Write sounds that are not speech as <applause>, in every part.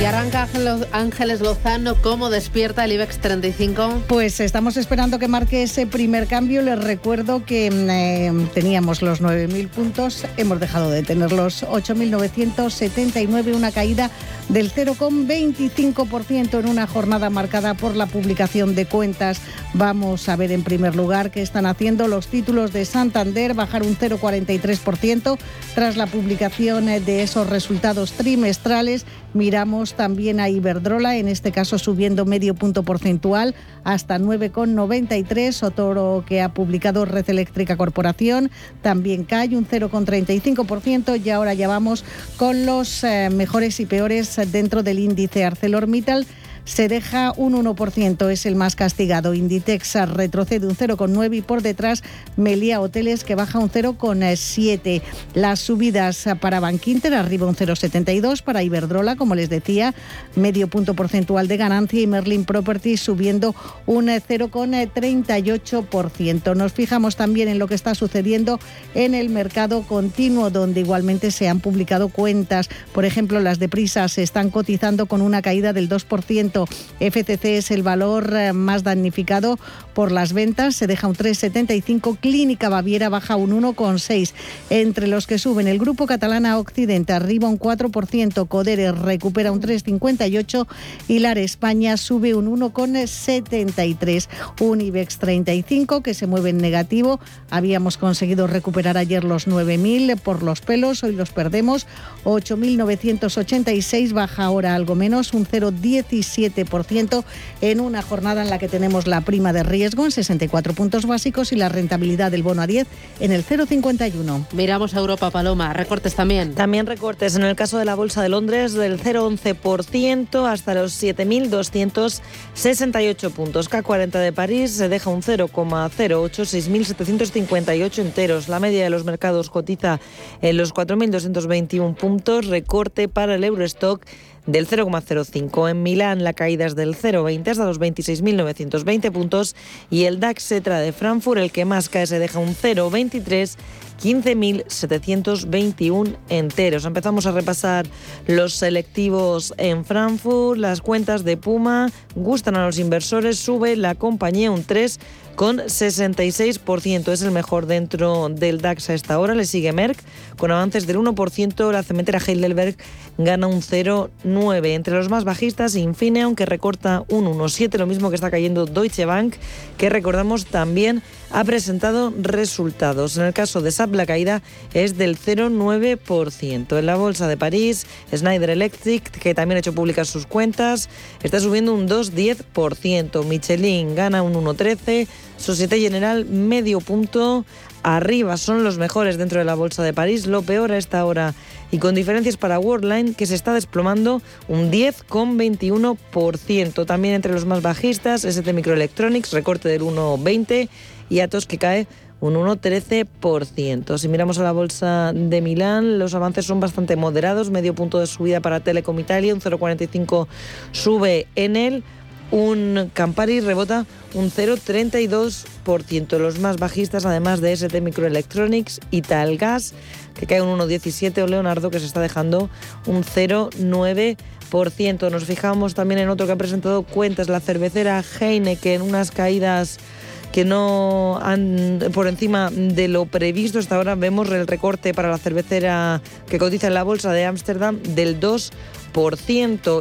Y arranca Ángeles Lozano, ¿cómo despierta el IBEX 35? Pues estamos esperando que marque ese primer cambio. Les recuerdo que mm, eh, teníamos los 9.000 puntos, hemos dejado de tener los 8.979, una caída del 0,25% en una jornada marcada por la publicación de cuentas. Vamos a ver en primer lugar qué están haciendo los títulos de Santander, bajar un 0,43% tras la publicación de esos resultados trimestrales. Miramos también a Iberdrola, en este caso subiendo medio punto porcentual hasta 9,93, otro que ha publicado Red Eléctrica Corporación, también cae un 0,35% y ahora ya vamos con los eh, mejores y peores dentro del índice ArcelorMittal se deja un 1%, es el más castigado. Inditex retrocede un 0,9 y por detrás Melia Hoteles que baja un 0,7. Las subidas para Bankinter arriba un 0,72, para Iberdrola, como les decía, medio punto porcentual de ganancia y Merlin Properties subiendo un 0,38%. Nos fijamos también en lo que está sucediendo en el mercado continuo, donde igualmente se han publicado cuentas. Por ejemplo, las de Prisa se están cotizando con una caída del 2%. FCC es el valor eh, más damnificado por las ventas, se deja un 3,75. Clínica Baviera baja un 1,6. Entre los que suben, el grupo catalana Occidente arriba un 4%, Codere recupera un 3,58 y Lar España sube un 1,73. Un IBEX 35 que se mueve en negativo. Habíamos conseguido recuperar ayer los 9.000 por los pelos, hoy los perdemos. 8.986 baja ahora algo menos, un 0,17 en una jornada en la que tenemos la prima de riesgo en 64 puntos básicos y la rentabilidad del bono a 10 en el 0,51. Miramos a Europa, Paloma. Recortes también. También recortes. En el caso de la Bolsa de Londres, del 0,11% hasta los 7.268 puntos. K40 de París se deja un 0,08, 6.758 enteros. La media de los mercados cotiza en los 4.221 puntos. Recorte para el Eurostock del 0,05. En Milán la caída es del 0,20 hasta los 26.920 puntos y el DAX Cetra de Frankfurt, el que más cae, se deja un 0,23 15.721 enteros. Empezamos a repasar los selectivos en Frankfurt. Las cuentas de Puma gustan a los inversores. Sube la compañía un 3 con 66%. Es el mejor dentro del DAX a esta hora. Le sigue Merck con avances del 1%. La cementera Heidelberg gana un 0,9. Entre los más bajistas, Infineon que recorta un 1,7. Lo mismo que está cayendo Deutsche Bank, que recordamos también ha presentado resultados. En el caso de SAP la caída es del 0,9%. En la bolsa de París, Schneider Electric, que también ha hecho públicas sus cuentas, está subiendo un 2,10%. Michelin gana un 1,13%. Societe General medio punto arriba. Son los mejores dentro de la bolsa de París. Lo peor a esta hora y con diferencias para Worldline que se está desplomando un 10,21%. También entre los más bajistas, ST Microelectronics, recorte del 1,20% y Atos que cae un 1,13%. Si miramos a la bolsa de Milán, los avances son bastante moderados, medio punto de subida para Telecom Italia, un 0,45 sube en él, un Campari rebota un 0,32%. Los más bajistas, además de ST Microelectronics, Italgas, que cae un 1,17, o Leonardo, que se está dejando un 0,9%. Nos fijamos también en otro que ha presentado cuentas, la cervecera Heineken, unas caídas que no han por encima de lo previsto. Hasta ahora vemos el recorte para la cervecera que cotiza en la bolsa de Ámsterdam del 2%.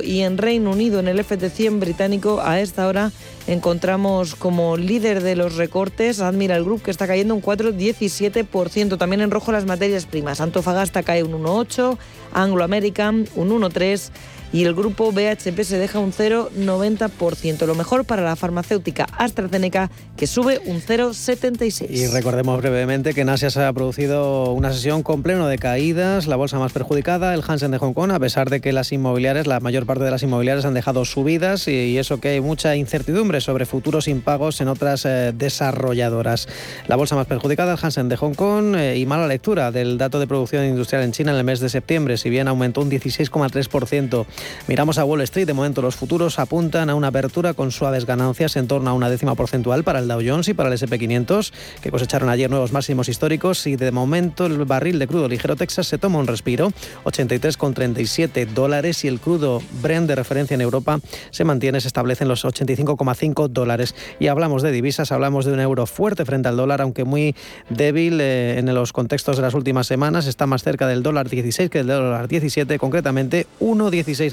Y en Reino Unido, en el FT100 británico, a esta hora encontramos como líder de los recortes Admiral Group, que está cayendo un 4,17%. También en rojo las materias primas. Antofagasta cae un 1,8%, Anglo American un 1,3%. Y el grupo BHP se deja un 0,90%. Lo mejor para la farmacéutica AstraZeneca, que sube un 0,76%. Y recordemos brevemente que en Asia se ha producido una sesión con pleno de caídas, la bolsa más perjudicada, el Hansen de Hong Kong, a pesar de que las inmobiliarias, la mayor parte de las inmobiliarias han dejado subidas y eso que hay mucha incertidumbre sobre futuros impagos en otras eh, desarrolladoras. La bolsa más perjudicada, el Hansen de Hong Kong, eh, y mala lectura del dato de producción industrial en China en el mes de septiembre, si bien aumentó un 16,3%. Miramos a Wall Street, de momento los futuros apuntan a una apertura con suaves ganancias en torno a una décima porcentual para el Dow Jones y para el SP500, que cosecharon ayer nuevos máximos históricos. Y de momento el barril de crudo ligero Texas se toma un respiro, 83,37 dólares. Y el crudo Brent de referencia en Europa se mantiene, se establece en los 85,5 dólares. Y hablamos de divisas, hablamos de un euro fuerte frente al dólar, aunque muy débil eh, en los contextos de las últimas semanas, está más cerca del dólar 16 que del dólar 17, concretamente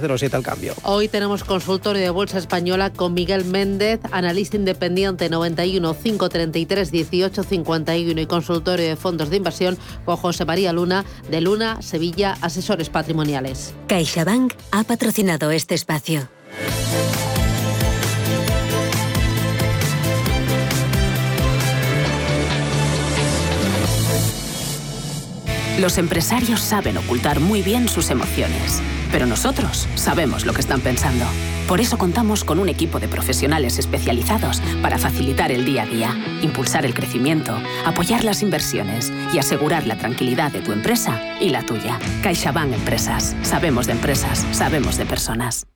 1,1607 al cambio. Hoy tenemos consultorio de Bolsa Española con Miguel Méndez, analista independiente 91 533 18 51 y consultorio de fondos de inversión con José María Luna de Luna Sevilla Asesores Patrimoniales. CaixaBank ha patrocinado este espacio. Los empresarios saben ocultar muy bien sus emociones, pero nosotros sabemos lo que están pensando. Por eso contamos con un equipo de profesionales especializados para facilitar el día a día, impulsar el crecimiento, apoyar las inversiones y asegurar la tranquilidad de tu empresa y la tuya. CaixaBank Empresas. Sabemos de empresas, sabemos de personas.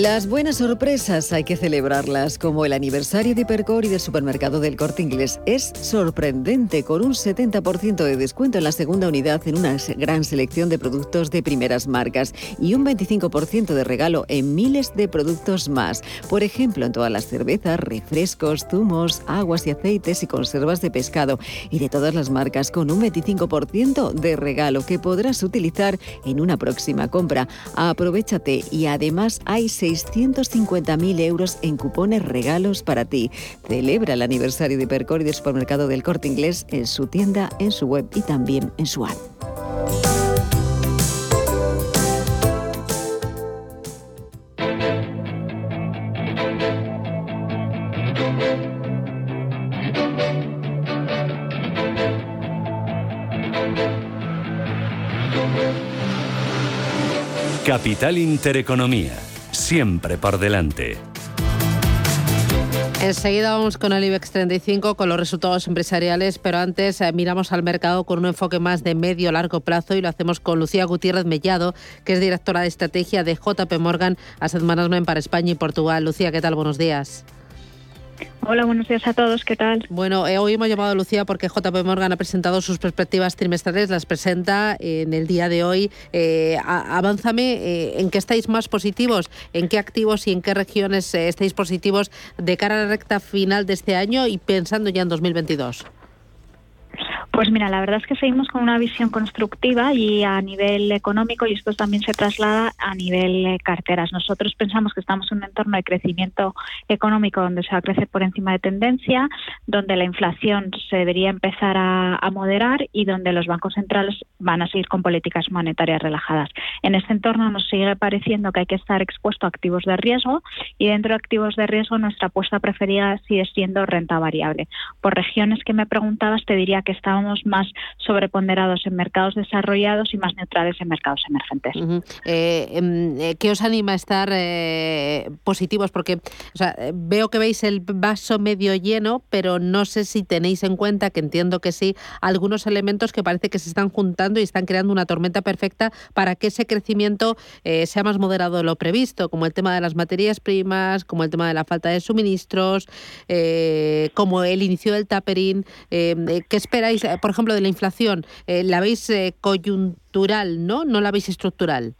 Las buenas sorpresas hay que celebrarlas, como el aniversario de Hipercor y del supermercado del Corte Inglés. Es sorprendente, con un 70% de descuento en la segunda unidad en una gran selección de productos de primeras marcas y un 25% de regalo en miles de productos más. Por ejemplo, en todas las cervezas, refrescos, zumos, aguas y aceites y conservas de pescado y de todas las marcas con un 25% de regalo que podrás utilizar en una próxima compra. Aprovechate y además hay 650.000 euros en cupones regalos para ti. Celebra el aniversario de Percor y del supermercado del Corte Inglés en su tienda, en su web y también en su app. Capital Intereconomía siempre por delante. Enseguida vamos con el IBEX 35, con los resultados empresariales, pero antes eh, miramos al mercado con un enfoque más de medio-largo plazo y lo hacemos con Lucía Gutiérrez Mellado, que es directora de estrategia de JP Morgan Asset Management para España y Portugal. Lucía, ¿qué tal? Buenos días. Hola, buenos días a todos, ¿qué tal? Bueno, eh, hoy hemos llamado a Lucía porque JP Morgan ha presentado sus perspectivas trimestrales, las presenta en el día de hoy. Eh, avánzame, eh, ¿en qué estáis más positivos? ¿En qué activos y en qué regiones estáis positivos de cara a la recta final de este año y pensando ya en 2022? Pues mira, la verdad es que seguimos con una visión constructiva y a nivel económico y esto también se traslada a nivel eh, carteras. Nosotros pensamos que estamos en un entorno de crecimiento económico donde se va a crecer por encima de tendencia, donde la inflación se debería empezar a, moderar y donde los bancos centrales van a seguir con políticas monetarias relajadas. En este entorno nos sigue pareciendo que hay que estar expuesto a activos de riesgo y dentro de activos de riesgo nuestra apuesta preferida sigue siendo renta variable. Por regiones que me preguntabas te diría que estábamos más sobreponderados en mercados desarrollados y más neutrales en mercados emergentes. Eh, em, eh, ¿Qué os anima a estar eh, positivos? Porque veo que veis el vaso medio lleno, pero no sé si tenéis en cuenta, que entiendo que sí, algunos elementos que parece que se están juntando y están creando una tormenta perfecta para que ese crecimiento sea más moderado de lo previsto, como el tema de las materias primas, como el tema de la falta de suministros, como el inicio del tapering. ¿Qué esperáis? Por ejemplo, de la inflación, eh, la veis eh, coyuntural, ¿no? No la veis estructural.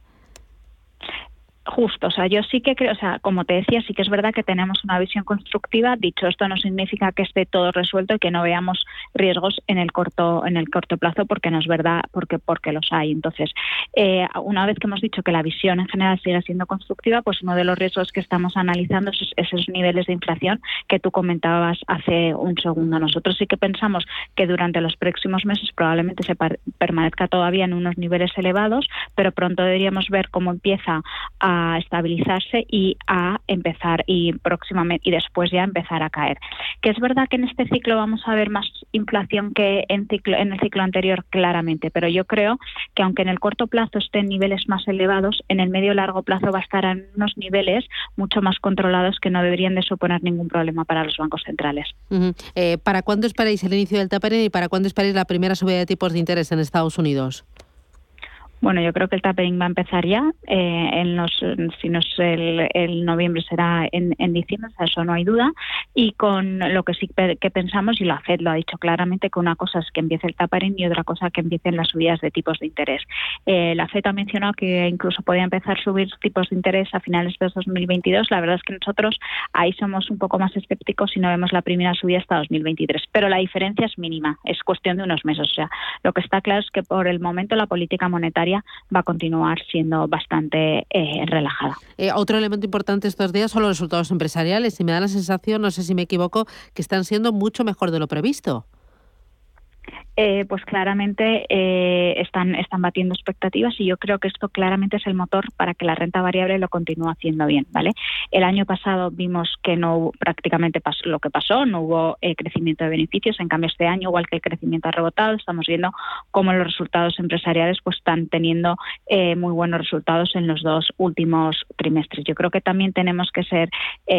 Justo, o sea, yo sí que creo, o sea, como te decía, sí que es verdad que tenemos una visión constructiva. Dicho esto, no significa que esté todo resuelto y que no veamos riesgos en el corto en el corto plazo, porque no es verdad, porque porque los hay. Entonces, eh, una vez que hemos dicho que la visión en general sigue siendo constructiva, pues uno de los riesgos que estamos analizando es esos niveles de inflación que tú comentabas hace un segundo. Nosotros sí que pensamos que durante los próximos meses probablemente se permanezca todavía en unos niveles elevados, pero pronto deberíamos ver cómo empieza a estabilizarse y a empezar y próximamente y después ya empezar a caer. Que es verdad que en este ciclo vamos a ver más inflación que en, ciclo, en el ciclo anterior claramente, pero yo creo que aunque en el corto plazo esté en niveles más elevados, en el medio largo plazo va a estar en unos niveles mucho más controlados que no deberían de suponer ningún problema para los bancos centrales. Eh, ¿Para cuándo esperáis el inicio del tapering y para cuándo esperáis la primera subida de tipos de interés en Estados Unidos? Bueno, yo creo que el tapering va a empezar ya. Eh, en los, si no es el, noviembre, será en, diciembre, eso no hay duda. Y con lo que sí que pensamos, y la FED lo ha dicho claramente, que una cosa es que empiece el tapering y otra cosa que empiecen las subidas de tipos de interés. Eh, la FED ha mencionado que incluso podía empezar a subir tipos de interés a finales de 2022. La verdad es que nosotros ahí somos un poco más escépticos si no vemos la primera subida hasta 2023. Pero la diferencia es mínima, es cuestión de unos meses. O sea, lo que está claro es que por el momento la política monetaria va a continuar siendo bastante eh, relajada. Eh, otro elemento importante estos días son los resultados empresariales y me da la sensación, no sé si me equivoco, que están siendo mucho mejor de lo previsto. Eh, pues claramente eh, están, están batiendo expectativas y yo creo que esto claramente es el motor para que la renta variable lo continúe haciendo bien. ¿vale? El año pasado vimos que no prácticamente pasó lo que pasó, no hubo eh, crecimiento de beneficios, en cambio este año, igual que el crecimiento ha rebotado, estamos viendo cómo los resultados empresariales pues están teniendo muy buenos resultados en los dos últimos trimestres. Yo creo que también tenemos que ser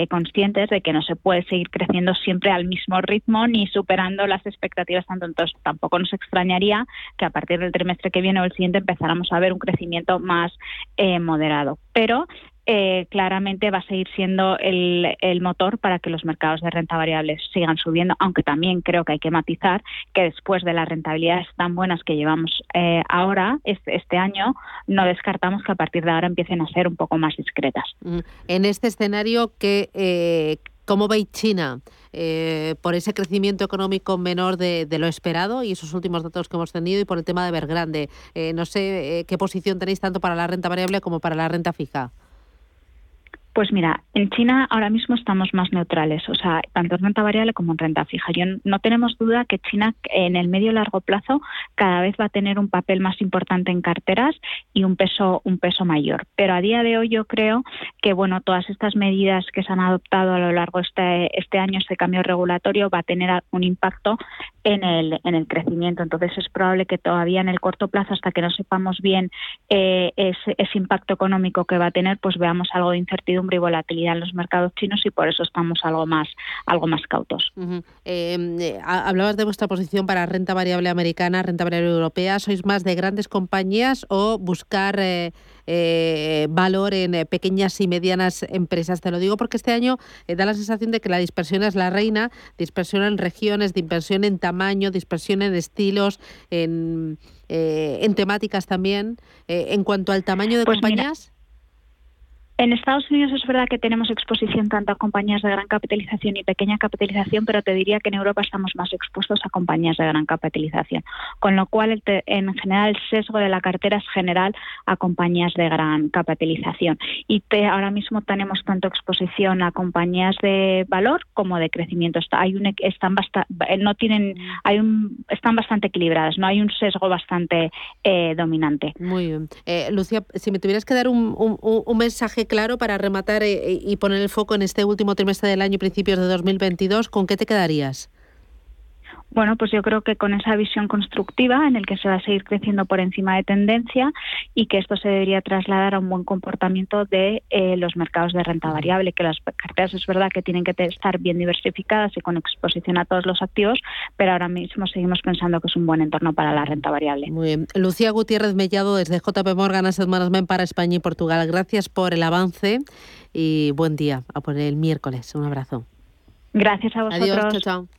conscientes de que no se puede seguir creciendo siempre al mismo ritmo ni superando las expectativas tanto entonces tampoco nos extrañaría que a partir del trimestre que viene o el siguiente empezáramos a ver un crecimiento más eh, moderado. Pero eh, claramente va a seguir siendo el, motor para que los mercados de renta variable sigan subiendo, aunque también creo que hay que matizar que después de las rentabilidades tan buenas que llevamos eh, ahora, este, año, no descartamos que a partir de ahora empiecen a ser un poco más discretas. Mm, en este escenario, que ¿Cómo veis China eh, por ese crecimiento económico menor de, lo esperado y esos últimos datos que hemos tenido y por el tema de Evergrande? Eh, no sé eh, qué posición tenéis tanto para la renta variable como para la renta fija. Pues mira, en China ahora mismo estamos más neutrales, o sea, tanto en renta variable como en renta fija. Yo no tenemos duda que China en el medio largo plazo cada vez va a tener un papel más importante en carteras y un peso un peso mayor. Pero a día de hoy yo creo que bueno, todas estas medidas que se han adoptado a lo largo de este, este año, este cambio regulatorio va a tener un impacto en el en el crecimiento. Entonces es probable que todavía en el corto plazo, hasta que no sepamos bien eh, ese, ese impacto económico que va a tener, pues veamos algo de incertidumbre y volatilidad en los mercados chinos y por eso estamos algo más, algo más cautos. Em, eh, hablabas de vuestra posición para renta variable americana, renta variable europea. ¿Sois más de grandes compañías o buscar eh, eh, valor en pequeñas y medianas empresas? Te lo digo porque este año da la sensación de que la dispersión es la reina, dispersión en regiones, dispersión en tamaño, dispersión en estilos, en, en temáticas también. en cuanto al tamaño de pues compañías. En Estados Unidos es verdad que tenemos exposición tanto a compañías de gran capitalización y pequeña capitalización, pero te diría que en Europa estamos más expuestos a compañías de gran capitalización, con lo cual en general el sesgo de la cartera es general a compañías de gran capitalización. Y ahora mismo tenemos tanto exposición a compañías de valor como de crecimiento. Hay un, están no tienen, hay un, están bastante equilibradas, no hay un sesgo bastante eh, dominante. Muy bien. Eh, Lucía, si me tuvieras que dar un mensaje claro para rematar eh, y poner el foco en este último trimestre del año y principios de 2022, ¿con qué te quedarías? Bueno, pues yo creo que con esa visión constructiva en el que se va a seguir creciendo por encima de tendencia y que esto se debería trasladar a un buen comportamiento de eh, los mercados de renta variable, que las carteras es verdad que tienen que estar bien diversificadas y con exposición a todos los activos, pero ahora mismo seguimos pensando que es un buen entorno para la renta variable. Muy bien. Lucía Gutiérrez Mellado desde JP Morgan Asset Management para España y Portugal. Gracias por el avance y buen día a por el miércoles. Un abrazo. Gracias a vosotros. Adiós, chao, chao.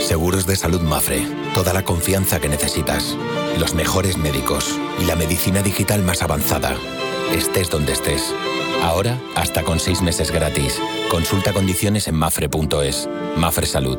Seguros de salud Mafre, toda la confianza que necesitas, los mejores médicos y la medicina digital más avanzada. Estés donde estés. Ahora, hasta con seis meses gratis. Consulta condiciones en mafre.es. Mafre Salud,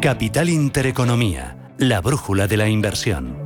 Capital Intereconomía, la brújula de la inversión.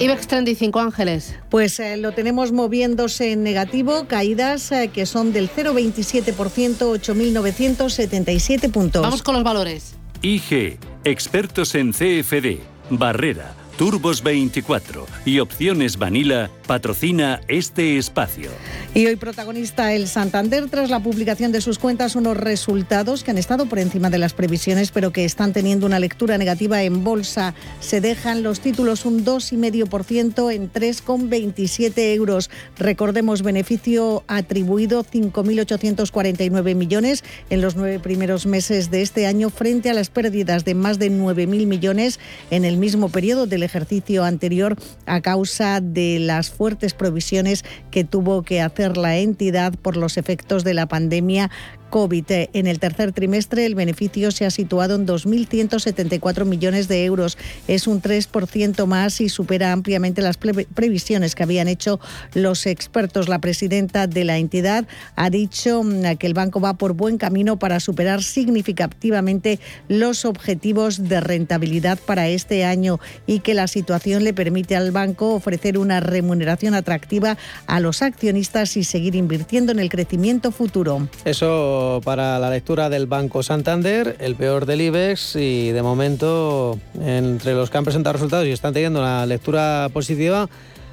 IBEX 35 Ángeles. Pues eh, lo tenemos moviéndose en negativo, caídas eh, que son del 0,27%, 8.977 puntos. Vamos con los valores. IG, expertos en CFD, Barrera, Turbos 24 y Opciones Vanilla patrocina este espacio. Y hoy protagonista el Santander tras la publicación de sus cuentas unos resultados que han estado por encima de las previsiones pero que están teniendo una lectura negativa en bolsa. Se dejan los títulos un 2,5% en 3,27 euros. Recordemos beneficio atribuido 5.849 millones en los nueve primeros meses de este año frente a las pérdidas de más de 9.000 millones en el mismo periodo del ejercicio anterior a causa de las fuertes provisiones que tuvo que hacer la entidad por los efectos de la pandemia COVID. En el tercer trimestre el beneficio se ha situado en 2.174 millones de euros. Es un 3% más y supera ampliamente las previsiones que habían hecho los expertos. La presidenta de la entidad ha dicho mm, que el banco va por buen camino para superar significativamente los objetivos de rentabilidad para este año y que la situación le permite al banco ofrecer una remuneración atractiva a los accionistas y seguir invirtiendo en el crecimiento futuro. Eso para la lectura del Banco Santander, el peor del IBEX y de momento entre los que han presentado resultados y están teniendo una lectura positiva,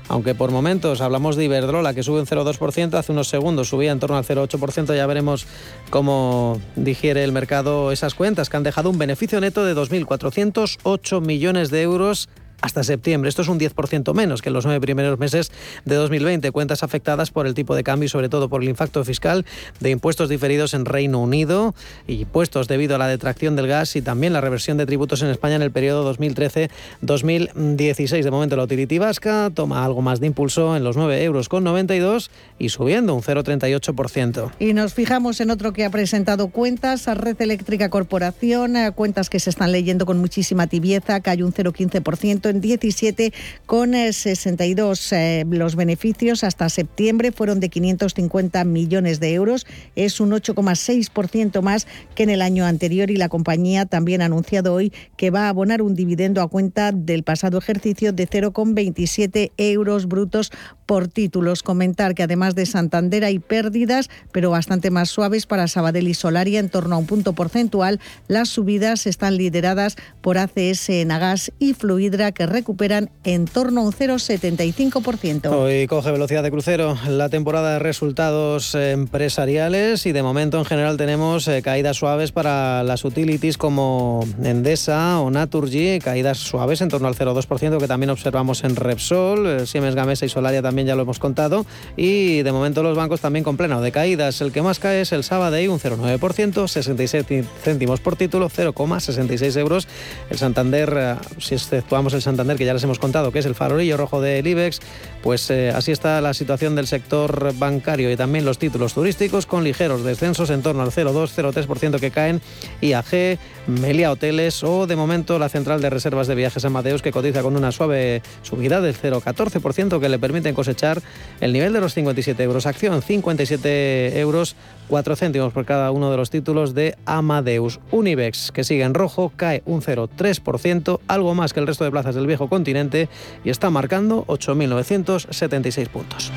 aunque por momentos hablamos de Iberdrola que sube un 0,2%, hace unos segundos subía en torno al 0,8%, ya veremos cómo digiere el mercado esas cuentas que han dejado un beneficio neto de 2.408 millones de euros hasta septiembre. Esto es un 10% menos que en los nueve primeros meses de 2020. Cuentas afectadas por el tipo de cambio y sobre todo por el impacto fiscal de impuestos diferidos en Reino Unido y puestos debido a la detracción del gas y también la reversión de tributos en España en el periodo 2013-2016. De momento la utility vasca toma algo más de impulso en los 9 euros con 92 y subiendo un 0,38%. Y nos fijamos en otro que ha presentado cuentas, a Red Eléctrica Corporación, eh, cuentas que se están leyendo con muchísima tibieza, que hay un 0,15% en 17 con 62. Eh, eh, los beneficios hasta septiembre fueron de 550 millones de euros. Es un 8,6% más que en el año anterior y la compañía también ha anunciado hoy que va a abonar un dividendo a cuenta del pasado ejercicio de 0,27 euros brutos por títulos. Comentar que además de Santander hay pérdidas, pero bastante más suaves para Sabadell y Solaria, en torno a un punto porcentual. Las subidas están lideradas por ACS, Nagas y Fluidra, que recuperan en torno a un 0,75%. Hoy coge velocidad de crucero la temporada de resultados empresariales y de momento en general tenemos eh, caídas suaves para las utilities como Endesa o Naturgy, caídas suaves en torno al 0,2% que también observamos en Repsol, eh, Siemens Gamesa y Solaria también ya lo hemos contado y de momento los bancos también con pleno de caídas. El que más cae es el Sabadell, un 0,9%, 67 céntimos por título, 0,66 euros. El Santander, eh, si exceptuamos el Santander que ya les hemos contado que es el farolillo rojo del IBEX, pues eh, así está la situación del sector bancario y también los títulos turísticos con ligeros descensos en torno al 0,2-0,3% que caen IAG, Melia Hoteles o de momento la central de reservas de viajes Amadeus que cotiza con una suave subida del 0,14% que le permiten cosechar el nivel de los 57 euros. Acción 57 euros 4 céntimos por cada uno de los títulos de Amadeus. Unibex, que sigue en rojo, cae un 0,3%, algo más que el resto de plazas del viejo continente y está marcando 8.976 puntos.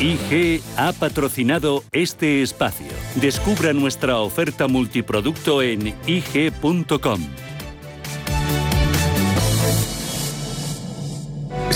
IG ha patrocinado este espacio. Descubra nuestra oferta multiproducto en IG.com.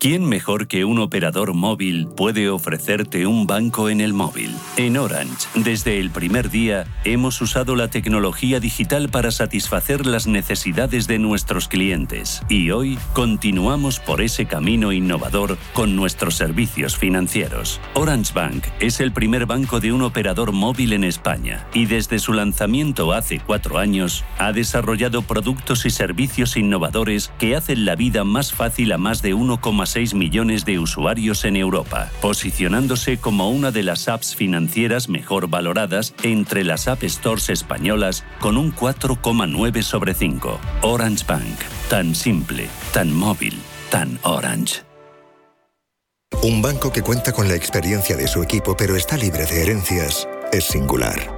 ¿Quién mejor que un operador móvil puede ofrecerte un banco en el móvil? En Orange, desde el primer día, hemos usado la tecnología digital para satisfacer las necesidades de nuestros clientes y hoy continuamos por ese camino innovador con nuestros servicios financieros. Orange Bank es el primer banco de un operador móvil en España y desde su lanzamiento hace cuatro años ha desarrollado productos y servicios innovadores que hacen la vida más fácil a más de 1,6 millones de usuarios en Europa, posicionándose como una de las apps financieras mejor valoradas entre las App Stores españolas con un 4,9 sobre 5. Orange Bank, tan simple, tan móvil, tan orange. Un banco que cuenta con la experiencia de su equipo pero está libre de herencias es singular.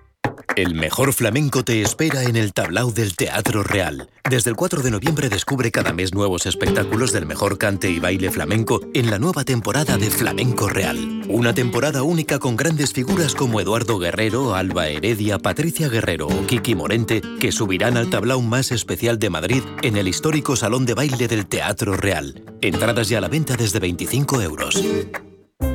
El mejor flamenco te espera en el tablao del Teatro Real. Desde el 4 de noviembre descubre cada mes nuevos espectáculos del mejor cante y baile flamenco en la nueva temporada de Flamenco Real. Una temporada única con grandes figuras como Eduardo Guerrero, Alba Heredia, Patricia Guerrero o Kiki Morente, que subirán al tablao más especial de Madrid en el histórico Salón de Baile del Teatro Real. Entradas ya a la venta desde 25 euros.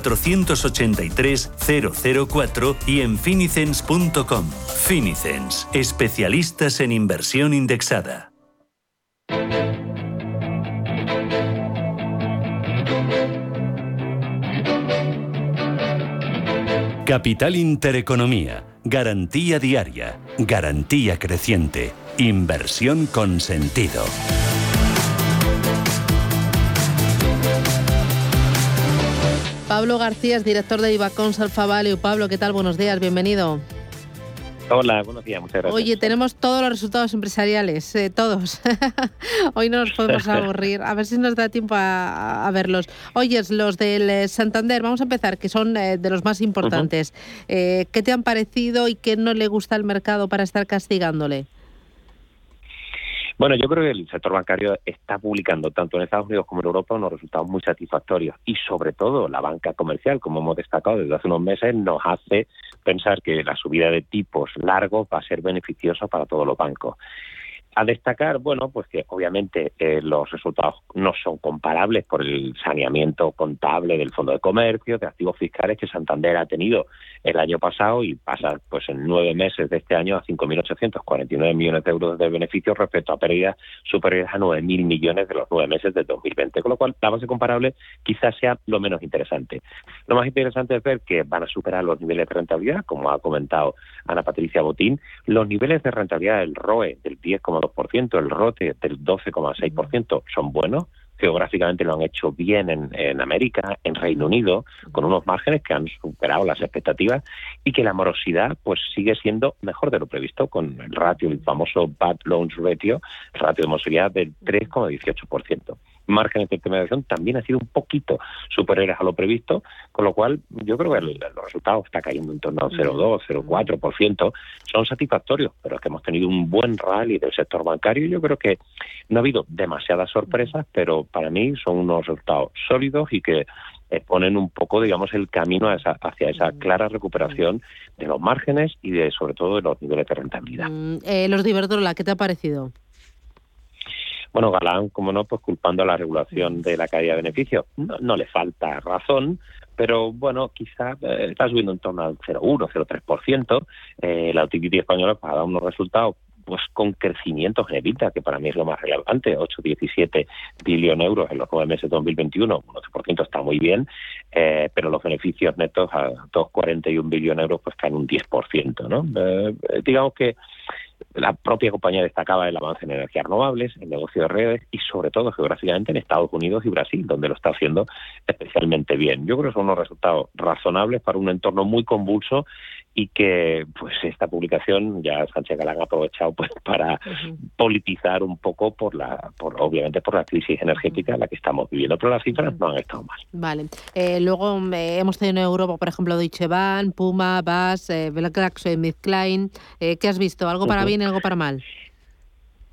483 004 y en finicens.com. Finicens, especialistas en inversión indexada. Capital Intereconomía, garantía diaria, garantía creciente, inversión con sentido. Pablo García es director de Ibacons Alfa Value. Pablo, ¿qué tal? Buenos días, bienvenido. Hola, buenos días, muchas gracias. Oye, tenemos todos los resultados empresariales, eh, todos. <laughs> Hoy no nos podemos <laughs> aburrir, a ver si nos da tiempo a, verlos. Oye, los del eh, Santander, vamos a empezar, que son eh, de los más importantes. ¿Qué te han parecido y qué no le gusta al mercado para estar castigándole? Bueno, yo creo que el sector bancario está publicando tanto en Estados Unidos como en Europa unos resultados muy satisfactorios y sobre todo la banca comercial, como hemos destacado desde hace unos meses, nos hace pensar que la subida de tipos largos va a ser beneficiosa para todos los bancos. A destacar, bueno, pues que obviamente eh, los resultados no son comparables por el saneamiento contable del Fondo de Comercio, de activos fiscales que Santander ha tenido el año pasado y pasa pues en nueve meses de este año a 5.849 millones de euros de beneficios respecto a pérdidas superiores a 9.000 millones de los nueve meses del 2020, con lo cual la base comparable quizás sea lo menos interesante. Lo más interesante es ver que van a superar los niveles de rentabilidad, como ha comentado Ana Patricia Botín, los niveles de rentabilidad del ROE del 10,2 el ROTE del 12,6% son buenos. Geográficamente lo han hecho bien en, América, en Reino Unido, con unos márgenes que han superado las expectativas y que la morosidad pues sigue siendo mejor de lo previsto, con el ratio, el famoso Bad Loans Ratio, ratio de morosidad del 3,18% márgenes de intermediación también ha sido un poquito superiores a lo previsto, con lo cual yo creo que los resultados está cayendo en torno al 0,2, 0,4%, son satisfactorios, pero es que hemos tenido un buen rally del sector bancario y yo creo que no ha habido demasiadas sorpresas, pero para mí son unos resultados sólidos y que ponen un poco, digamos, el camino hacia esa clara recuperación de los márgenes y de sobre todo de los niveles de rentabilidad. Mm, eh, los de Iberdrola, ¿qué te ha parecido? Bueno, Galán, como no, pues culpando a la regulación de la caída de beneficios. No, le falta razón, pero bueno, quizá eh, está subiendo en torno al 0,1, 0,3%. Eh, la utility española pues, ha dado unos resultados pues con crecimiento en EBITDA, que para mí es lo más relevante, 8,17 billones de euros en los nueve meses de 2021, un 8% está muy bien, eh, pero los beneficios netos a 2,41 billones de euros pues caen un 10%, ¿no? Eh, digamos que la propia compañía destacaba el avance en energías renovables, el negocio de redes y sobre todo geográficamente en Estados Unidos y Brasil, donde lo está haciendo especialmente bien. Yo creo que son unos resultados razonables para un entorno muy convulso y que pues esta publicación ya Sánchez Galán ha aprovechado pues <laughs> para politizar un poco por la por obviamente por la crisis energética en la que estamos viviendo. Pero las cifras no han estado mal. Vale. Eh, luego eh, hemos tenido en Europa por ejemplo Deutsche Bahn Puma BAS eh, Klein eh, ¿qué has visto algo para bien y algo para mal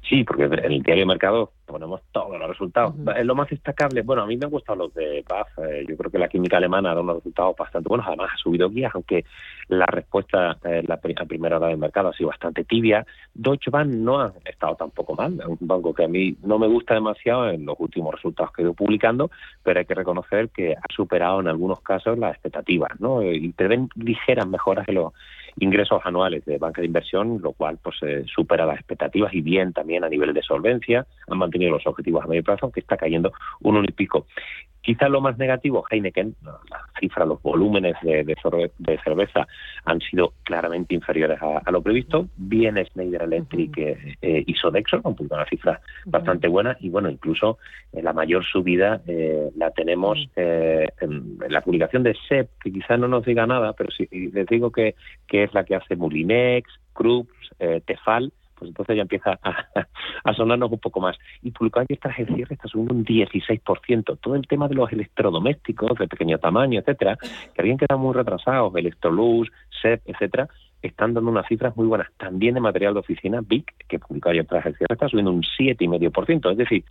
Sí, porque en el diario de mercado ponemos todos los resultados. Es Lo más destacable, bueno, a mí me han gustado los de BAF. Eh, yo creo que la química alemana ha dado unos resultados bastante buenos. Además, ha subido guías, aunque la respuesta eh, la, a primera hora del mercado ha sido bastante tibia. Deutsche Bank no ha estado tampoco mal. Es un banco que a mí no me gusta demasiado en los últimos resultados que he ido publicando, pero hay que reconocer que ha superado en algunos casos las expectativas, ¿no? Y te ven ligeras mejoras en los ingresos anuales de banca de inversión, lo cual pues eh, supera las expectativas y bien también a nivel de solvencia, han mantenido los objetivos a medio plazo, aunque está cayendo un uno y pico. Quizá lo más negativo, Heineken, la cifra, los volúmenes de, de, cerveza han sido claramente inferiores a, lo previsto. Bien Schneider Electric eh, y Sodexo, con una cifra bastante buena. Y bueno, incluso eh, la mayor subida eh, la tenemos en, la publicación de SEP, que quizá no nos diga nada, pero si les digo que, que es la que hace Mulinex, Krups, Tefal, pues entonces ya empieza a, sonarnos un poco más. Y ayer tras el cierre está subiendo un 16%. Todo el tema de los electrodomésticos de pequeño tamaño, etcétera, que habían quedado muy retrasados, Electrolux, SEP, etcétera, están dando unas cifras muy buenas. También de material de oficina, BIC, que publicó ayer tras el cierre, está subiendo un 7,5%. Es decir,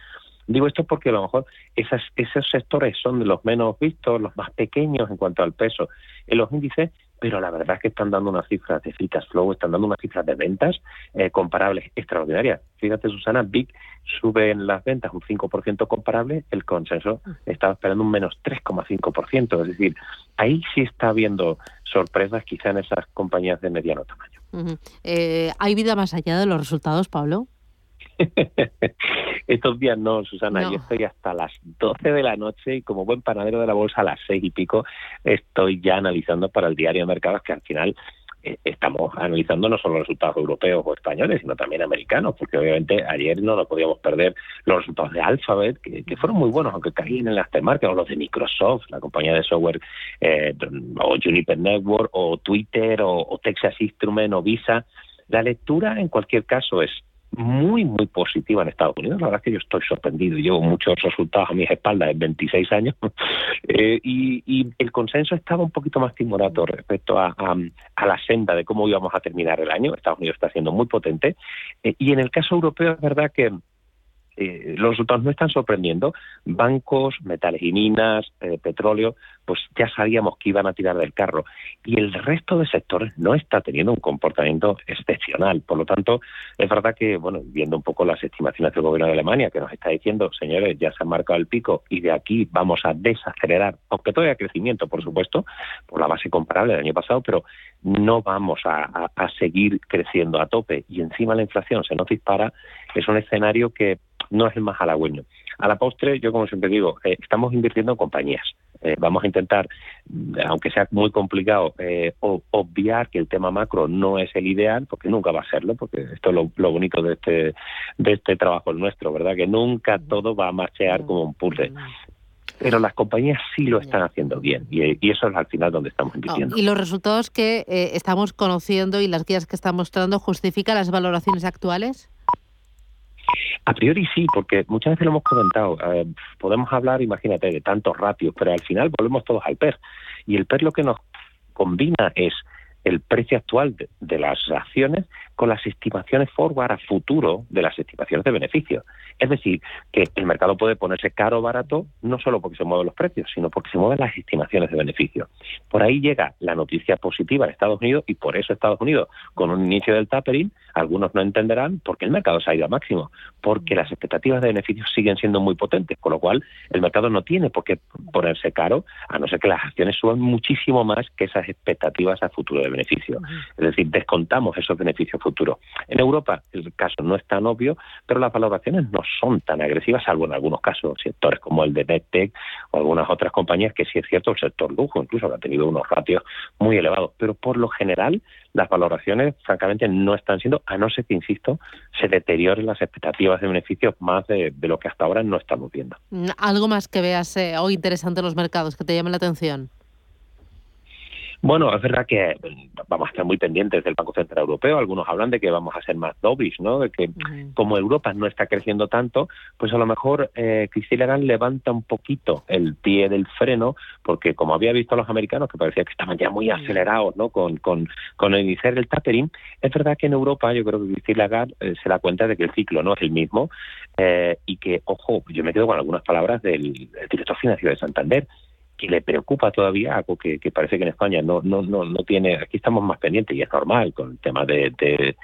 Digo esto porque a lo mejor esas, esos sectores son los menos vistos, los más pequeños en cuanto al peso en los índices pero la verdad es que están dando unas cifras de free cash flow, están dando unas cifras de ventas eh, comparables extraordinarias. Fíjate, Susana, Big sube en las ventas un 5% comparable, el consenso estaba esperando un menos 3,5%. Es decir, ahí sí está habiendo sorpresas quizá en esas compañías de mediano tamaño. Eh, ¿Hay vida más allá de los resultados, Pablo? <laughs> Estos días no, Susana, yo estoy hasta las 12 de la noche y como buen panadero de la bolsa a las 6 y pico estoy ya analizando para el diario de mercados que al final eh, estamos analizando no solo los resultados europeos o españoles, sino también americanos, porque obviamente ayer no nos podíamos perder los resultados de Alphabet, que, fueron muy buenos, aunque caían en las temarcas, o los de Microsoft, la compañía de software, eh, o Juniper Network, o Twitter, o Texas Instrument, o Visa. La lectura, en cualquier caso, es muy, muy positiva en Estados Unidos. La verdad es que yo estoy sorprendido. Llevo muchos resultados a mis espaldas en 26 años <laughs> eh, y, el consenso estaba un poquito más timorato respecto a, la senda de cómo íbamos a terminar el año. Estados Unidos está siendo muy potente. Eh, y en el caso europeo es verdad que eh, los resultados no están sorprendiendo. Bancos, metales y minas, eh, petróleo, pues ya sabíamos que iban a tirar del carro. Y el resto de sectores no está teniendo un comportamiento excepcional. Por lo tanto, es verdad que, bueno, viendo un poco las estimaciones del gobierno de Alemania, que nos está diciendo, señores, ya se ha marcado el pico y de aquí vamos a desacelerar, aunque todavía crecimiento, por supuesto, por la base comparable del año pasado, pero no vamos a seguir creciendo a tope. Y encima la inflación se nos dispara. Es un escenario que no es el más halagüeño. A la postre, yo como siempre digo, eh, estamos invirtiendo en compañías. Eh, vamos a intentar, mm, aunque sea muy complicado, eh, obviar que el tema macro no es el ideal, porque nunca va a serlo, porque esto es lo, bonito de este, de este trabajo nuestro, ¿verdad? Que nunca todo va a marchear como un puzzle pero las compañías sí lo están haciendo bien y, eso es al final donde estamos invirtiendo. y los resultados que estamos conociendo y las guías que están mostrando justifican las valoraciones actuales? A priori sí, porque muchas veces lo hemos comentado. Eh, podemos hablar, imagínate, de tantos ratios, pero al final volvemos todos al PER. Y el PER lo que nos combina es el precio actual de, las acciones con las estimaciones forward a futuro de las estimaciones de beneficio. Es decir, que el mercado puede ponerse caro o barato no solo porque se mueven los precios, sino porque se mueven las estimaciones de beneficio. Por ahí llega la noticia positiva en Estados Unidos y por eso Estados Unidos, con un inicio del tapering, algunos no entenderán por qué el mercado se ha ido a máximo, porque las expectativas de beneficios siguen siendo muy potentes, con lo cual el mercado no tiene por qué ponerse caro, a no ser que las acciones suban muchísimo más que esas expectativas a futuro de beneficio. Es decir, descontamos esos beneficios futuros. En Europa el caso no es tan obvio, pero las valoraciones no son tan agresivas, salvo en algunos casos, sectores como el de NetTech o algunas otras compañías que sí es cierto, el sector lujo incluso que ha tenido unos ratios muy elevados, pero por lo general las valoraciones, francamente, no están siendo, a no ser que, insisto, se deterioren las expectativas de beneficios más de, lo que hasta ahora no estamos viendo. ¿Algo más que veas eh, hoy interesante en los mercados que te llame la atención? Bueno, es verdad que vamos a estar muy pendientes del Banco Central Europeo. Algunos hablan de que vamos a ser más dovish, ¿no? De que como Europa no está creciendo tanto, pues a lo mejor eh, Christine Lagarde levanta un poquito el pie del freno, porque como había visto a los americanos, que parecía que estaban ya muy acelerados, ¿no? Con, con, con iniciar el tapering, es verdad que en Europa yo creo que Christine Lagarde eh, se da cuenta de que el ciclo no es el mismo eh, y que, ojo, yo me quedo con algunas palabras del director financiero de Santander, que le preocupa todavía, algo que, parece que en España no, no, no, no tiene, aquí estamos más pendientes y es normal con el tema de, de,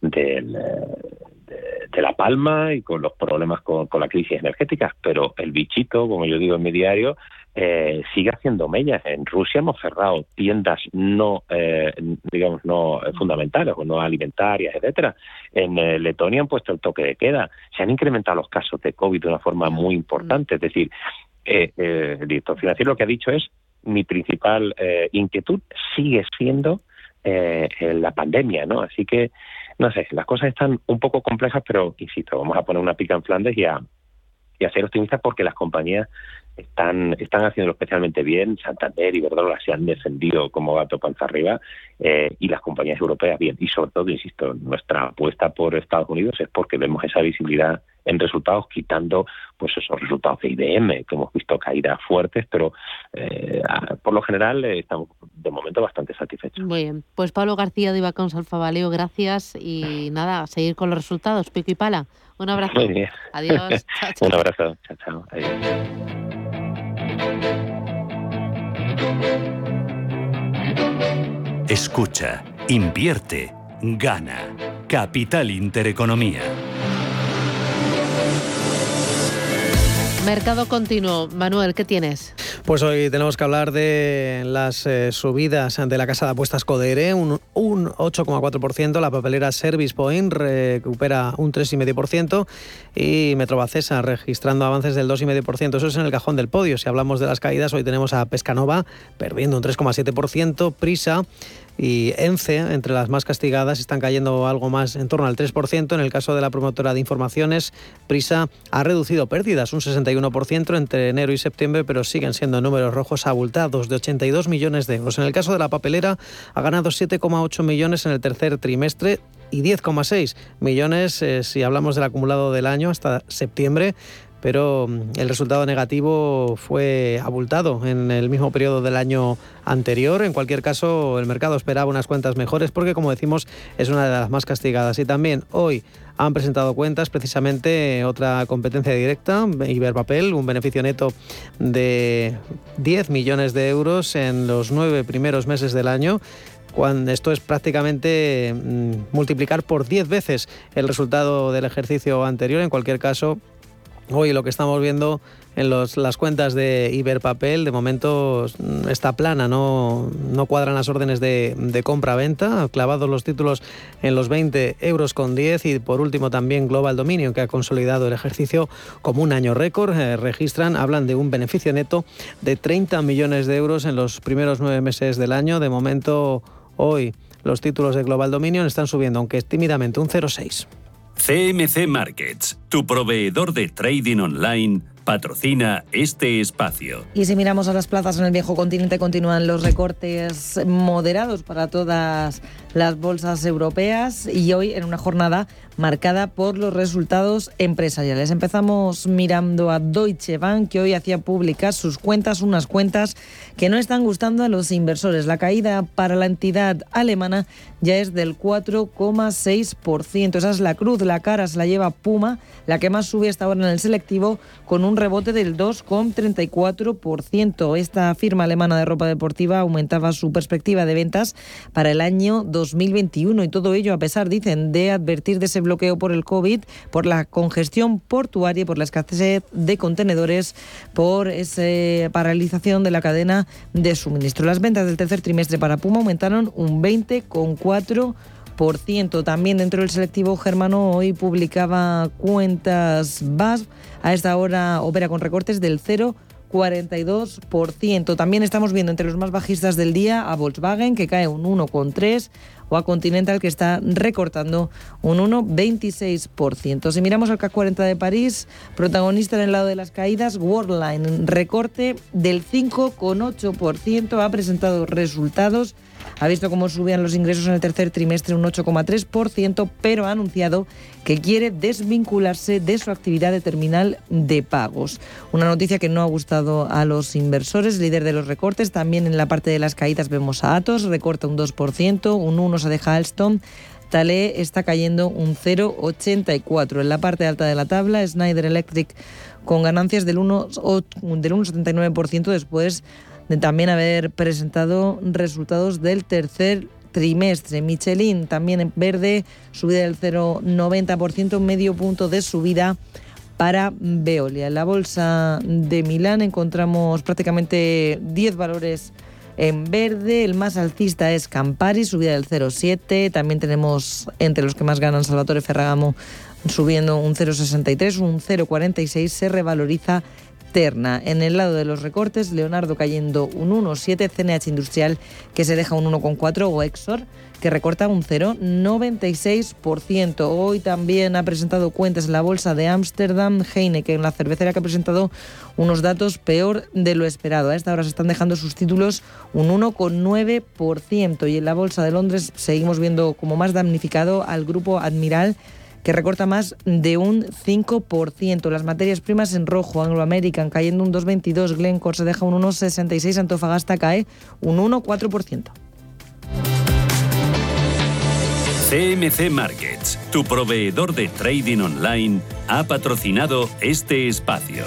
de, la palma y con los problemas con, con, la crisis energética, pero el bichito, como yo digo en mi diario, eh, sigue haciendo mellas. En Rusia hemos cerrado tiendas no, eh, digamos, no fundamentales o no alimentarias, etcétera. En eh, Letonia han puesto el toque de queda. Se han incrementado los casos de COVID de una forma muy importante. Es decir, eh, eh, el director financiero lo que ha dicho es mi principal eh, inquietud sigue siendo eh, la pandemia, ¿no? Así que, no sé, las cosas están un poco complejas, pero insisto, vamos a poner una pica en Flandes y a, y a ser optimistas porque las compañías están, están haciendo especialmente bien. Santander y Verdrola se han defendido como gato panza arriba eh, y las compañías europeas bien. Y sobre todo, insisto, nuestra apuesta por Estados Unidos es porque vemos esa visibilidad en resultados, quitando pues esos resultados de IBM, que hemos visto caídas fuertes, pero eh, por lo general eh, estamos de momento bastante satisfechos. Muy bien. Pues Pablo García de Ibacons Alfa Valeo, gracias y nada, a seguir con los resultados, pico y pala. Un abrazo. Muy bien. Adiós. <laughs> Un abrazo. Chao, chao. Adiós. Escucha, invierte, gana. Capital Intereconomía. Mercado continuo. Manuel, ¿qué tienes? Pues hoy tenemos que hablar de las eh, subidas de la casa de apuestas Codere, un, un 8,4%, la papelera Service Point recupera un 3,5% y Metrobacesa registrando avances del 2,5%. Eso es en el cajón del podio. Si hablamos de las caídas, hoy tenemos a Pescanova perdiendo un 3,7%, Prisa y ENCE, entre las más castigadas, están cayendo algo más en torno al 3%. En el caso de la promotora de informaciones, Prisa ha reducido pérdidas un 61% entre enero y septiembre, pero siguen siendo números rojos abultados de 82 millones de euros. En el caso de la papelera, ha ganado 7,8 millones en el tercer trimestre y 10,6 millones eh, si hablamos del acumulado del año hasta septiembre pero mm, el resultado negativo fue abultado en el mismo periodo del año anterior. En cualquier caso, el mercado esperaba unas cuentas mejores porque, como decimos, es una de las más castigadas. Y también hoy han presentado cuentas precisamente otra competencia directa, Iberpapel, un beneficio neto de 10 millones de euros en los nueve primeros meses del año cuando esto es prácticamente mm, multiplicar por 10 veces el resultado del ejercicio anterior. En cualquier caso, hoy lo que estamos viendo en las cuentas de Iberpapel de momento mm, está plana, no, no cuadran las órdenes de, compra-venta, clavados los títulos en los 20 euros con 10 y por último también Global Dominion que ha consolidado el ejercicio como un año récord, eh, registran, hablan de un beneficio neto de 30 millones de euros en los primeros nueve meses del año, de momento Hoy los títulos de Global Dominion están subiendo, aunque tímidamente un 0,6. CMC Markets, tu proveedor de trading online patrocina este espacio. Y si miramos a las plazas en el viejo continente, continúan los recortes moderados para todas las bolsas europeas y hoy en una jornada marcada por los resultados empresariales. Empezamos mirando a Deutsche Bank, que hoy hacía públicas sus cuentas, unas cuentas que no están gustando a los inversores. La caída para la entidad alemana ya es del 4,6%. Esa es la cruz, la cara se la lleva Puma, la que más sube hasta ahora en el selectivo, con un rebote del 2,34%. Esta firma alemana de ropa deportiva aumentaba su perspectiva de ventas para el año 2021 y todo ello a pesar, dicen, de advertir de ese bloqueo por el COVID, por la congestión portuaria, por la escasez de contenedores, por esa paralización de la cadena de suministro. Las ventas del tercer trimestre para Puma aumentaron un 20,4%. También dentro del selectivo germano hoy publicaba cuentas BAS. A esta hora opera con recortes del 0,42%. También estamos viendo entre los más bajistas del día a Volkswagen, que cae un 1,3%, o a Continental, que está recortando un 1,26%. Si miramos al CAC 40 de París, protagonista en el lado de las caídas, Worldline, recorte del 5,8%, ha presentado resultados ha visto cómo subían los ingresos en el tercer trimestre un 8,3%, pero ha anunciado que quiere desvincularse de su actividad de terminal de pagos. Una noticia que no ha gustado a los inversores, líder de los recortes. También en la parte de las caídas vemos a Atos, recorta un 2%, un 1% se deja Alstom. Talé está cayendo un 0,84. En la parte alta de la tabla, Schneider Electric con ganancias del 1,79% después de también haber presentado resultados del tercer trimestre. Michelin también en verde, subida del 0,90%, medio punto de subida para Veolia. En la bolsa de Milán encontramos prácticamente 10 valores en verde. El más alcista es Campari, subida del 0,7. También tenemos entre los que más ganan Salvatore Ferragamo subiendo un 0,63, un 0,46 se revaloriza en el lado de los recortes, Leonardo cayendo un 1,7, CNH Industrial que se deja un 1,4 o Exor que recorta un 0,96%. Hoy también ha presentado cuentas en la bolsa de Ámsterdam, Heineken, la cervecera que ha presentado unos datos peor de lo esperado. A esta hora se están dejando sus títulos un 1,9% y en la bolsa de Londres seguimos viendo como más damnificado al grupo Admiral que recorta más de un 5%. Las materias primas en rojo, Anglo American cayendo un 2,22%, Glencore se deja un 1,66%, Antofagasta cae un 1,4%. CMC Markets, tu proveedor de trading online, ha patrocinado este espacio.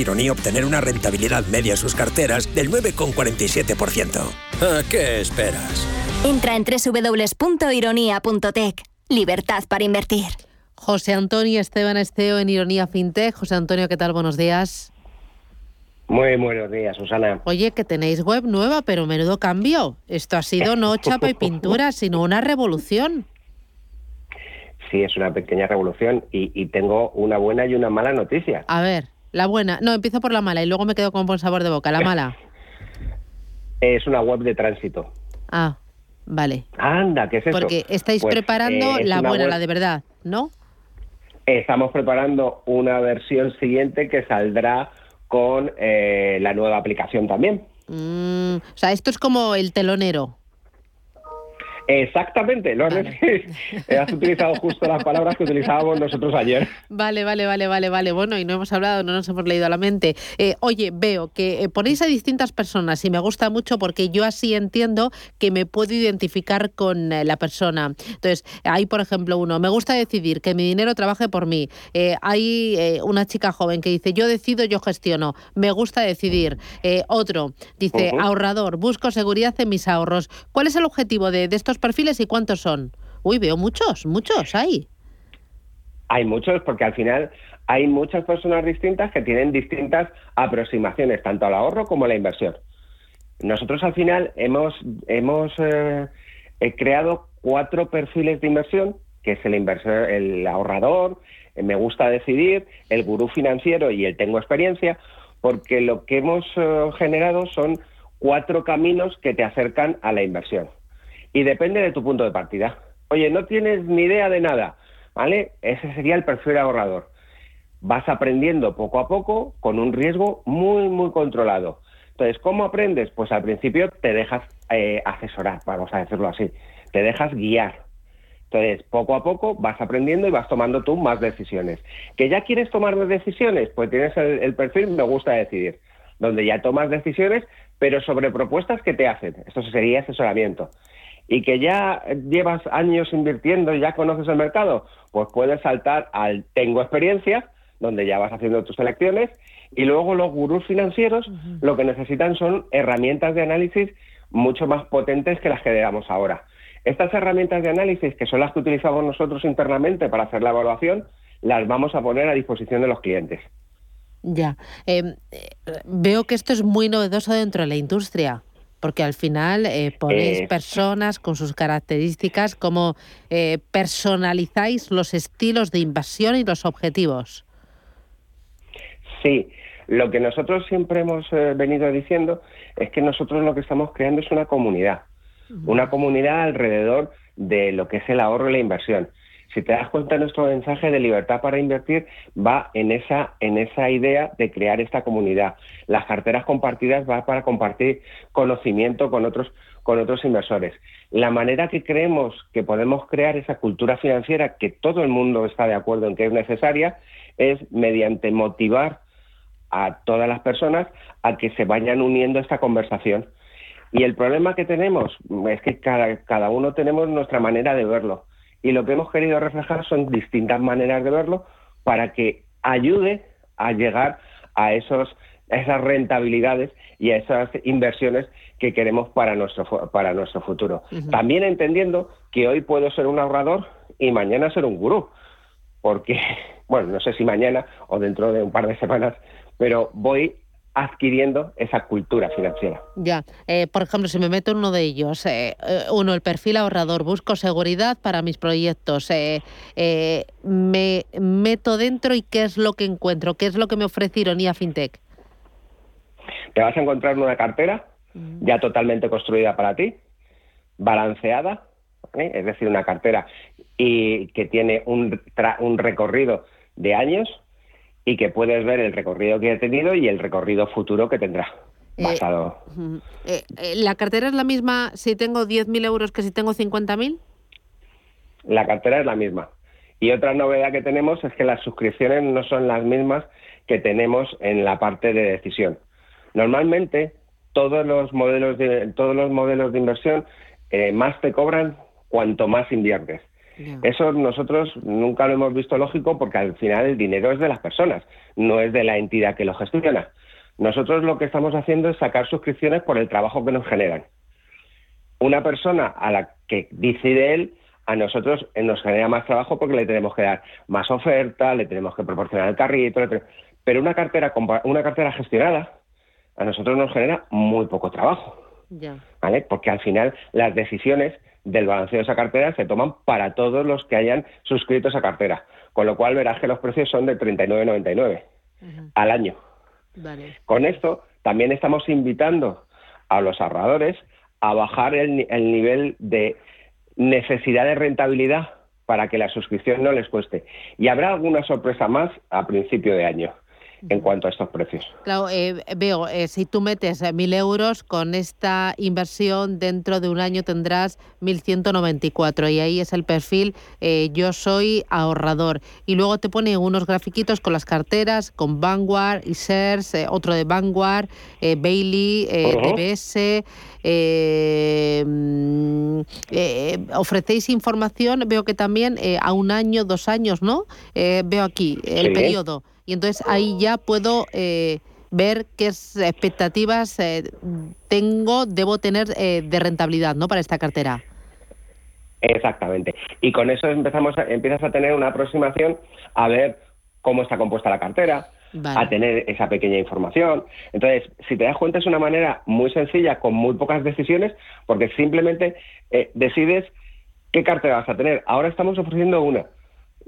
Ironía obtener una rentabilidad media en sus carteras del 9,47%. ¿A qué esperas? Entra en www.ironía.tech. Libertad para invertir. José Antonio Esteban Esteo en Ironía FinTech. José Antonio, ¿qué tal? Buenos días. Muy buenos días, Susana. Oye, que tenéis web nueva, pero menudo cambio. Esto ha sido no chapa y pintura, <laughs> sino una revolución. Sí, es una pequeña revolución y, tengo una buena y una mala noticia. A ver, la buena. No, empiezo por la mala y luego me quedo con buen sabor de boca. La mala. es una web de tránsito. Ah, vale. Anda, ¿qué es eso? Porque estáis pues, preparando eh, la buena, la de verdad, ¿no? Estamos preparando una versión siguiente que saldrá con eh, la nueva aplicación también. Mm, o sea, esto es como el telonero. Exactamente, lo <laughs> has utilizado justo las palabras que utilizábamos nosotros ayer. Vale, vale, vale, vale, vale. Bueno, y no hemos hablado, no nos hemos leído a la mente. Eh, oye, veo que eh, ponéis a distintas personas y me gusta mucho porque yo así entiendo que me puedo identificar con eh, la persona. Entonces, hay, por ejemplo, uno, me gusta decidir que mi dinero trabaje por mí. hay una chica joven que dice, yo decido, yo gestiono. Me gusta decidir. otro dice, ahorrador, busco seguridad en mis ahorros. ¿Cuál es el objetivo de, de estos perfiles y cuántos son? Uy, veo muchos, muchos hay. Hay muchos porque al final hay muchas personas distintas que tienen distintas aproximaciones, tanto al ahorro como a la inversión. Nosotros al final hemos, hemos eh, creado cuatro perfiles de inversión, que es el inversor, el ahorrador, me gusta decidir, el gurú financiero y el tengo experiencia, porque lo que hemos eh, generado son cuatro caminos que te acercan a la inversión y depende de tu punto de partida. Oye, no tienes ni idea de nada, ¿vale? Ese sería el perfil ahorrador. Vas aprendiendo poco a poco con un riesgo muy, muy controlado. Entonces, ¿cómo aprendes? Pues al principio te dejas eh, asesorar, vamos a decirlo así, te dejas guiar. Entonces, poco a poco vas aprendiendo y vas tomando tú más decisiones. ¿Que ya quieres tomar decisiones? Pues tienes el, el perfil Me gusta decidir, donde ya tomas decisiones, pero sobre propuestas que te hacen. Esto sería asesoramiento y que ya llevas años invirtiendo y ya conoces el mercado, pues puedes saltar al tengo experiencia, donde ya vas haciendo tus elecciones, y luego los gurús financieros lo que necesitan son herramientas de análisis mucho más potentes que las que damos ahora. Estas herramientas de análisis, que son las que utilizamos nosotros internamente para hacer la evaluación, las vamos a poner a disposición de los clientes. Ya. Em, eh, veo que esto es muy novedoso dentro de la industria porque al final eh, ponéis eh, personas con sus características, como eh, personalizáis los estilos de invasión y los objetivos. Sí, lo que nosotros siempre hemos venido diciendo es que nosotros lo que estamos creando es una comunidad, una comunidad alrededor de lo que es el ahorro y la inversión si te das cuenta, nuestro mensaje de libertad para invertir va en esa, en esa idea de crear esta comunidad. Las carteras compartidas va para compartir conocimiento con otros, con otros inversores. La manera que creemos que podemos crear esa cultura financiera que todo el mundo está de acuerdo en que es necesaria es mediante motivar a todas las personas a que se vayan uniendo a esta conversación. Y el problema que tenemos es que cada, cada uno tenemos nuestra manera de verlo y lo que hemos querido reflejar son distintas maneras de verlo para que ayude a llegar a esos esas rentabilidades y a esas inversiones que queremos para nuestro para nuestro futuro. También entendiendo que hoy puedo ser un ahorrador y mañana ser un gurú, porque <laughs> bueno, no sé si mañana o dentro de un par de semanas, pero voy adquiriendo esa cultura financiera. Ya, eh, por ejemplo, si me meto en uno de ellos, eh, eh, uno, el perfil ahorrador, busco seguridad para mis proyectos, me meto dentro y qué es lo que encuentro, qué es lo que me ofrece Ironía FinTech. Te vas a encontrar una cartera mm. ya totalmente construida para ti, balanceada, es decir, una cartera y que tiene un, un recorrido de años, y que puedes ver el recorrido que ha tenido y el recorrido futuro que tendrá. Eh, basado. Eh, eh, ¿La cartera es la misma si tengo 10.000 euros que si tengo 50.000? La cartera es la misma. Y otra novedad que tenemos es que las suscripciones no son las mismas que tenemos en la parte de decisión. Normalmente todos los modelos de todos los modelos de inversión más te cobran cuanto más inviertes. Eso nosotros nunca lo hemos visto lógico porque al final el dinero es de las personas, no es de la entidad que lo gestiona. Nosotros lo que estamos haciendo es sacar suscripciones por el trabajo que nos generan. Una persona a la que decide él, a nosotros nos genera más trabajo porque le tenemos que dar más oferta, le tenemos que proporcionar el carrito, pero una cartera, una cartera gestionada a nosotros nos genera muy poco trabajo. ¿vale? Porque al final las decisiones del balanceo de esa cartera se toman para todos los que hayan suscrito esa cartera. Con lo cual verás que los precios son de 39,99 al año. Con esto también estamos invitando a los ahorradores a bajar el, el nivel de necesidad de rentabilidad para que la suscripción no les cueste. Y habrá alguna sorpresa más a principio de año en cuanto a estos precios. Claro, eh, veo, eh, si tú metes eh, mil euros, con esta inversión dentro de un año tendrás 1.194 y ahí es el perfil yo soy ahorrador. Y luego te pone unos grafiquitos con las carteras, con Vanguard, y Shares, otro de Vanguard, Bailey, DBS. Mm, ofrecéis información, veo que también a un año, dos años, ¿no? veo aquí el periodo y entonces ahí ya puedo eh, ver qué expectativas eh, tengo, debo tener eh, de rentabilidad ¿no? para esta cartera. Exactamente. Y con eso empezamos empiezas a tener una aproximación a ver cómo está compuesta la cartera, a tener esa pequeña información. Entonces, si te das cuenta, es una manera muy sencilla, con muy pocas decisiones, porque simplemente decides qué cartera vas a tener. Ahora estamos ofreciendo una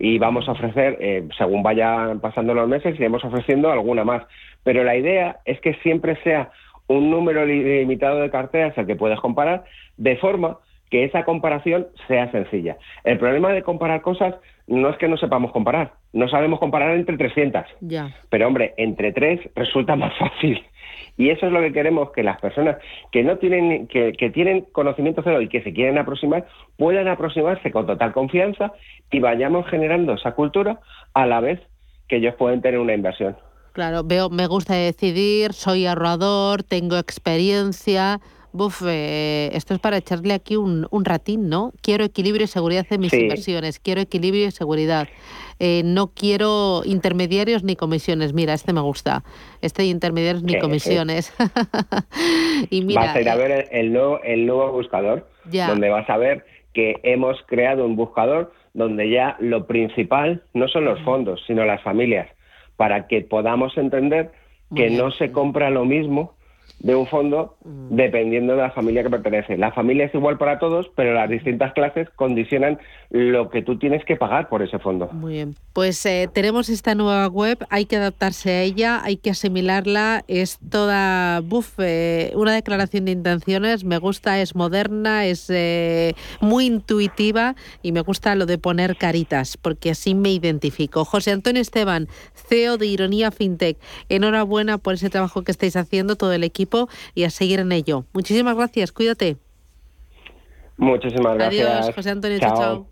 y vamos a ofrecer, eh, según vayan pasando los meses, iremos ofreciendo alguna más. Pero la idea es que siempre sea un número limitado de carteras al que puedes comparar, de forma que esa comparación sea sencilla. El problema de comparar cosas no es que no sepamos comparar, no sabemos comparar entre 300. Ya. Pero hombre, entre tres resulta más fácil. Y eso es lo que queremos que las personas que no tienen que, que tienen conocimiento cero y que se quieren aproximar puedan aproximarse con total confianza y vayamos generando esa cultura a la vez que ellos pueden tener una inversión. Claro, veo, me gusta decidir, soy ahorrador, tengo experiencia. Buf, eh, esto es para echarle aquí un, un, ratín, ¿no? Quiero equilibrio y seguridad en mis inversiones, quiero equilibrio y seguridad. Eh, no quiero intermediarios ni comisiones. Mira, este me gusta. Este de intermediarios ni comisiones. <laughs> y mira, vas a ir a ver el, nuevo, el nuevo buscador, donde vas a ver que hemos creado un buscador donde ya lo principal no son los fondos, sino las familias, para que podamos entender que no se compra lo mismo de un fondo mm. dependiendo de la familia que pertenece. La familia es igual para todos, pero las distintas clases condicionan lo que tú tienes que pagar por ese fondo. Muy bien. Pues eh, tenemos esta nueva web, hay que adaptarse a ella, hay que asimilarla. Es toda, buf, eh, una declaración de intenciones. Me gusta, es moderna, es eh, muy intuitiva y me gusta lo de poner caritas, porque así me identifico. José Antonio Esteban, CEO de Ironía FinTech, enhorabuena por ese trabajo que estáis haciendo, todo el equipo y a seguir en ello. Muchísimas gracias, cuídate. Muchísimas gracias. Adiós, José Antonio, chao.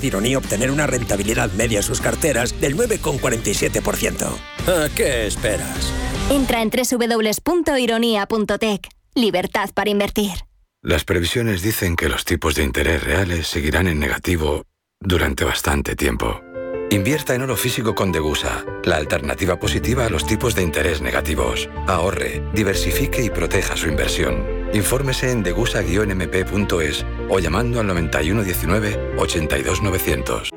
de Ironía obtener una rentabilidad media en sus carteras del 9,47%. ¿A qué esperas? Entra en www.ironía.tech. Libertad para invertir. Las previsiones dicen que los tipos de interés reales seguirán en negativo durante bastante tiempo. Invierta en oro físico con Degusa, la alternativa positiva a los tipos de interés negativos. Ahorre, diversifique y proteja su inversión. Infórmese en degusa-mp.es o llamando al 9119 82900.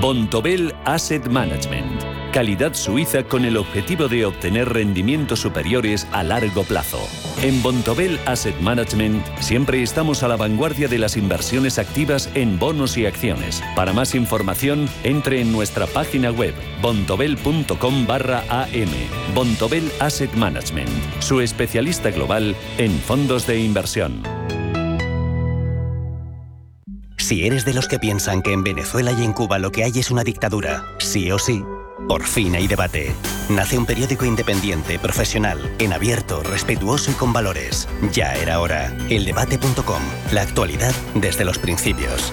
Bontobel Asset Management. Calidad suiza con el objetivo de obtener rendimientos superiores a largo plazo. En Bontobel Asset Management siempre estamos a la vanguardia de las inversiones activas en bonos y acciones. Para más información, entre en nuestra página web bontobel.com barra am. Bontobel Asset Management, su especialista global en fondos de inversión. Si eres de los que piensan que en Venezuela y en Cuba lo que hay es una dictadura, sí o sí, por fin hay debate. Nace un periódico independiente, profesional, en abierto, respetuoso y con valores. Ya era hora. Eldebate.com. La actualidad desde los principios.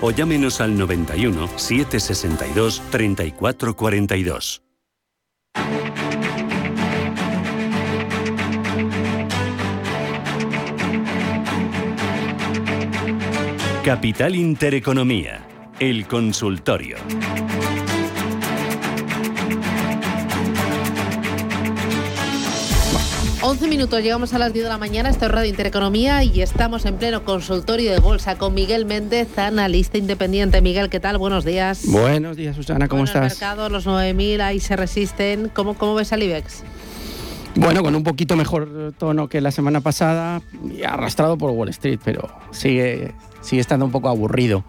o llámenos al 91 762 3442. Capital Intereconomía, el consultorio. 11 minutos, llegamos a las 10 de la mañana, esto es Radio Intereconomía y estamos en pleno consultorio de bolsa con Miguel Méndez, analista independiente. Miguel, ¿qué tal? Buenos días. Buenos días, Susana, ¿cómo Bueno, el estás? mercado, los 9.000 ahí se resisten. ¿Cómo, cómo ves al IBEX? Bueno, con un poquito mejor tono que la semana pasada y arrastrado por Wall Street, pero sigue, sigue estando un poco aburrido.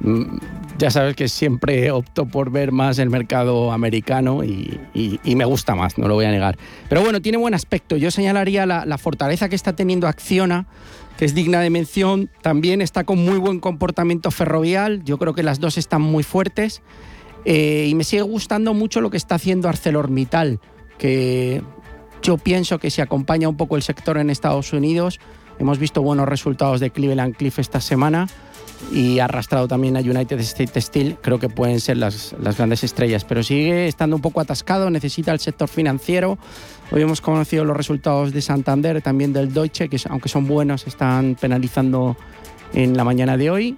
Mm, Ya sabes que siempre opto por ver más el mercado americano y, me gusta más, no lo voy a negar. Pero bueno, tiene buen aspecto. Yo señalaría la, la fortaleza que está teniendo Acciona, que es digna de mención. También está con muy buen comportamiento ferrovial. Yo creo que las dos están muy fuertes. Eh, y me sigue gustando mucho lo que está haciendo ArcelorMittal, que yo pienso que si acompaña un poco el sector en Estados Unidos, hemos visto buenos resultados de Cleveland Cliff esta semana y ha arrastrado también a United States Steel, creo que pueden ser las, las grandes estrellas, pero sigue estando un poco atascado, necesita el sector financiero. Hoy hemos conocido los resultados de Santander, también del Deutsche, que aunque son buenos, están penalizando en la mañana de hoy.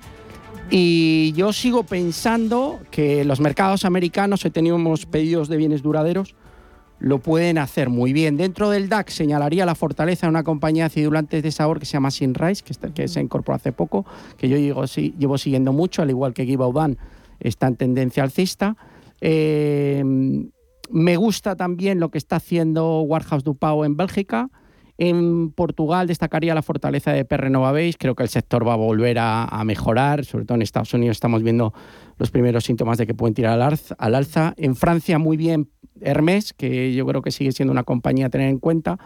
Y yo sigo pensando que los mercados americanos, hoy teníamos pedidos de bienes duraderos, lo pueden hacer muy bien. Dentro del DAX señalaría la fortaleza de una compañía de acidulantes de sabor que se llama Sinrise, que, está- que se incorporó hace poco, que yo llevo, llevo siguiendo mucho, al igual que Givaudan está en tendencia alcista. Eh, me gusta también lo que está haciendo Warhouse Dupau en Bélgica. En Portugal destacaría la fortaleza de Base. Creo que el sector va a volver a, mejorar. Sobre todo en Estados Unidos estamos viendo los primeros síntomas de que pueden tirar al, alza- al alza. En Francia muy bien Hermès, que yo creo que sigue siendo una compañía a tener en cuenta.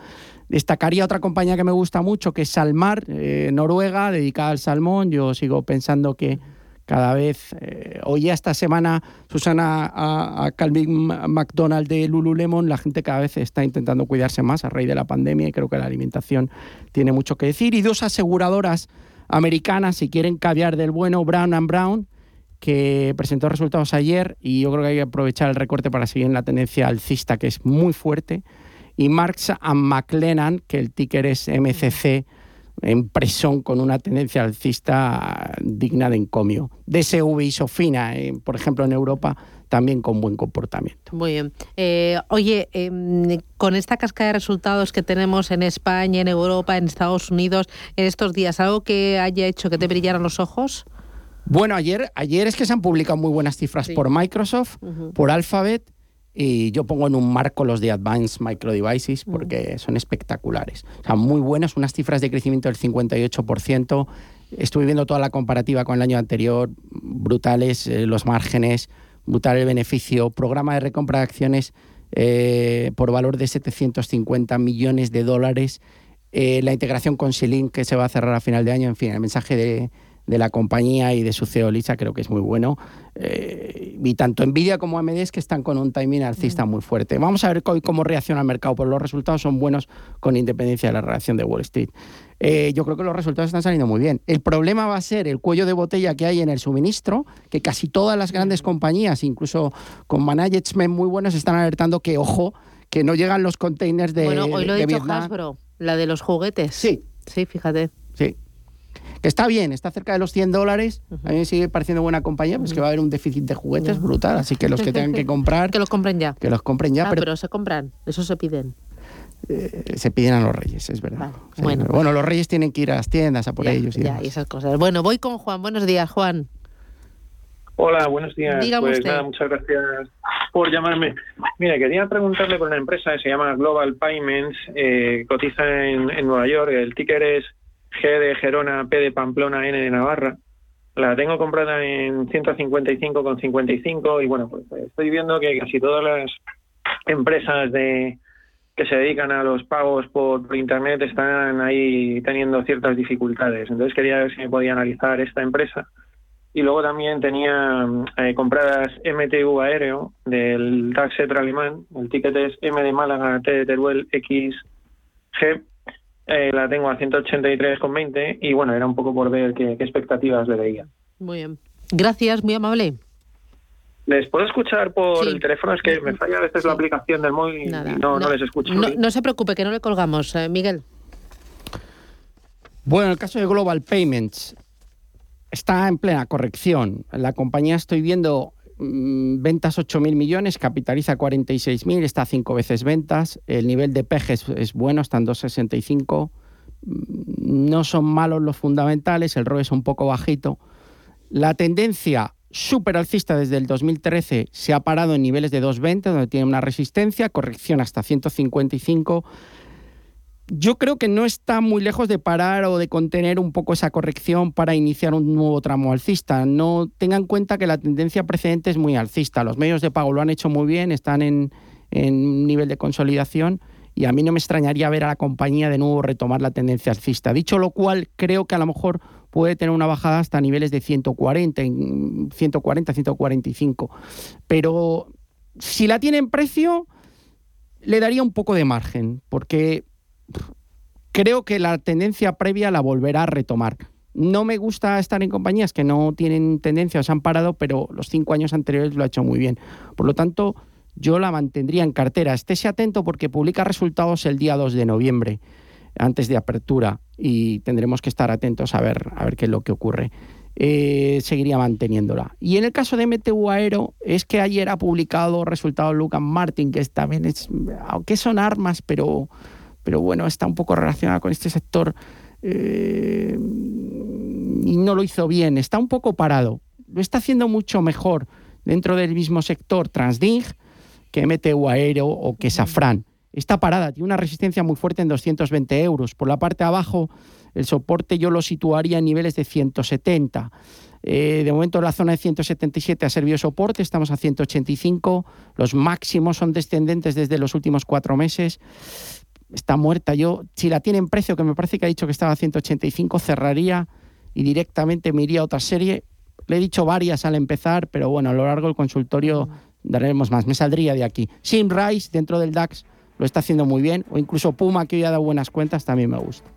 Destacaría otra compañía que me gusta mucho, que es Salmar, eh, Noruega, dedicada al salmón. Yo sigo pensando que cada vez, eh, oía esta semana, Susana, a, Calvin McDonald de Lululemon, la gente cada vez está intentando cuidarse más a raíz de la pandemia y creo que la alimentación tiene mucho que decir. Y dos aseguradoras americanas, si quieren caviar del bueno, Brown and Brown, que presentó resultados ayer y yo creo que hay que aprovechar el recorte para seguir en la tendencia alcista, que es muy fuerte. Y Marx and McLennan, que el ticker es MCC, empresón con una tendencia alcista digna de encomio. DSV y Sofina, eh, por ejemplo, en Europa, también con buen comportamiento. Muy bien. Eh, oye, em, con esta cascada de resultados que tenemos en España, en Europa, en Estados Unidos, en estos días, ¿algo que haya hecho que te brillaran los ojos? Bueno, ayer, ayer es que se han publicado muy buenas cifras por Microsoft, por Alphabet, y yo pongo en un marco los de Advanced Micro Devices porque son espectaculares. O sea, muy buenas, unas cifras de crecimiento del 58%. Estuve viendo toda la comparativa con el año anterior, brutales eh, los márgenes, brutal el beneficio, programa de recompra de acciones eh, por valor de 750 millones de dólares, eh, la integración con Silink que se va a cerrar a final de año, en fin, el mensaje de, de la compañía y de su CEO Lisa creo que es muy bueno. Eh, y tanto Nvidia como AMD es que están con un timing alcista muy fuerte. Vamos a ver hoy cómo reacciona el mercado, pero los resultados son buenos con independencia de la reacción de Wall Street. Eh, yo creo que los resultados están saliendo muy bien. El problema va a ser el cuello de botella que hay en el suministro, que casi todas las grandes compañías, incluso con management muy buenos, están alertando que, ojo, que no llegan los containers de, bueno, hoy lo de dicho Vietnam. Hasbro, la de los juguetes. Sí. Sí, fíjate. Que está bien, está cerca de los 100 dólares. A mí me sigue pareciendo buena compañía, pues que va a haber un déficit de juguetes brutal. Así que los que tengan que comprar, <laughs> Que los compren ya. que los compren ya. Ah, pero pero se compran, eso se piden. eh, se piden a los reyes, es verdad. Sí, bueno. bueno, los reyes tienen que ir a las tiendas a por Ya, ellos. Y ya, demás. y esas cosas. Bueno, voy con Juan. Buenos días, Juan. Hola, buenos días. Dígame pues usted. nada, muchas gracias por llamarme. Mira, quería preguntarle por una empresa que se llama Global Payments, eh, cotiza en, en Nueva York, el ticker es G de Gerona, P de Pamplona, N de Navarra. La tengo comprada en 155,55 y bueno, pues estoy viendo que casi todas las empresas de que se dedican a los pagos por, internet están ahí teniendo ciertas dificultades. Entonces quería ver si me podía analizar esta empresa. Y luego también tenía eh, compradas MTU aéreo del DAX alemán. El ticket es M de Málaga, T de Teruel, XG. Eh, la tengo a 183,20 y bueno, era un poco por ver qué, qué expectativas le veía. Muy bien. Gracias, muy amable. ¿Les puedo escuchar por Sí. el teléfono? Es que me falla a veces la aplicación del móvil Nada, y no, no no. les escucho. No, no se preocupe, que no le colgamos, eh, Miguel. Bueno, en el caso de Global Payments, está en plena corrección. La compañía estoy viendo ventas 8.000 millones, capitaliza 46.000, está cinco veces ventas. El nivel de PEG es, bueno, está en 2,65. Mm, No son malos los fundamentales, el ROE es un poco bajito. La tendencia súper alcista desde el 2013 se ha parado en niveles de 2,20, donde tiene una resistencia, corrección hasta 155 yo creo que no está muy lejos de parar o de contener un poco esa corrección para iniciar un nuevo tramo alcista. No tengan en cuenta que la tendencia precedente es muy alcista. Los medios de pago lo han hecho muy bien, están en, en nivel de consolidación y a mí no me extrañaría ver a la compañía de nuevo retomar la tendencia alcista. Dicho lo cual, creo que a lo mejor puede tener una bajada hasta niveles de 140, en 140, 145. Pero si la tiene en precio, le daría un poco de margen, porque creo que la tendencia previa la volverá a retomar. No me gusta estar en compañías que no tienen tendencia o se han parado, pero los cinco años anteriores lo ha hecho muy bien. Por lo tanto, yo la mantendría en cartera. Estése atento porque publica resultados el día 2 de noviembre, antes de apertura, y tendremos que estar atentos a ver, a ver qué es lo que ocurre. Eh, seguiría manteniéndola. Y en el caso de MTU Aero, es que ayer ha publicado resultados Lucas Martin, que también es, aunque son armas, pero pero bueno, está un poco relacionada con este sector eh, y no lo hizo bien, está un poco parado. Lo está haciendo mucho mejor dentro del mismo sector Transding que MTU Aéreo o que Safran. Está parada, tiene una resistencia muy fuerte en 220 euros. Por la parte de abajo, el soporte yo lo situaría en niveles de 170. Eh, de momento la zona de 177 ha servido soporte, estamos a 185. Los máximos son descendentes desde los últimos cuatro meses está muerta. Yo, si la tiene en precio, que me parece que ha dicho que estaba a 185, cerraría y directamente me iría a otra serie. Le he dicho varias al empezar, pero bueno, a lo largo del consultorio daremos más. Me saldría de aquí. Simrise, dentro del DAX, lo está haciendo muy bien. O incluso Puma, que hoy ha dado buenas cuentas, también me gusta.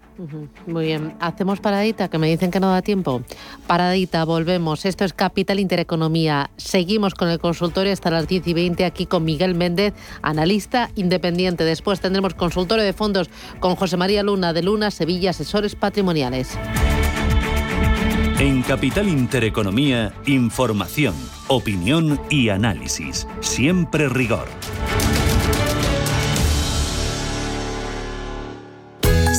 Muy bien, hacemos paradita, que me dicen que no da tiempo. Paradita, volvemos. Esto es Capital Intereconomía. Seguimos con el consultorio hasta las 10 y 20 aquí con Miguel Méndez, analista independiente. Después tendremos consultorio de fondos con José María Luna de Luna, Sevilla, asesores patrimoniales. En Capital Intereconomía, información, opinión y análisis. Siempre rigor.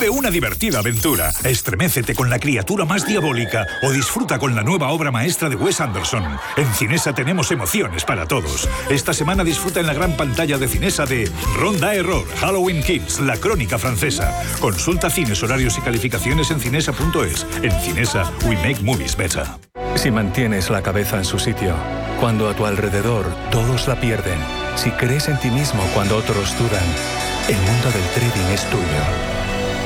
Vive una divertida aventura, estremécete con la criatura más diabólica o disfruta con la nueva obra maestra de Wes Anderson. En Cinesa tenemos emociones para todos. Esta semana disfruta en la gran pantalla de Cinesa de Ronda Error, Halloween Kills, la crónica francesa. Consulta cines, horarios y calificaciones en cinesa.es. En Cinesa, we make movies better. Si mantienes la cabeza en su sitio, cuando a tu alrededor todos la pierden, si crees en ti mismo cuando otros dudan, el mundo del trading es tuyo.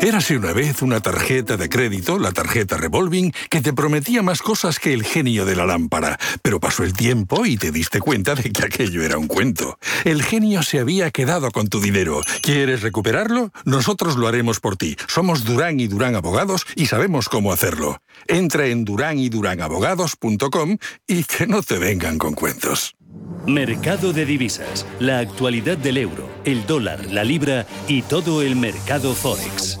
Érase una vez una tarjeta de crédito, la tarjeta revolving, que te prometía más cosas que el genio de la lámpara. Pero pasó el tiempo y te diste cuenta de que aquello era un cuento. El genio se había quedado con tu dinero. ¿Quieres recuperarlo? Nosotros lo haremos por ti. Somos Durán y Durán Abogados y sabemos cómo hacerlo. Entra en duranyduránabogados.com y que no te vengan con cuentos. Mercado de divisas, la actualidad del euro, el dólar, la libra y todo el mercado forex.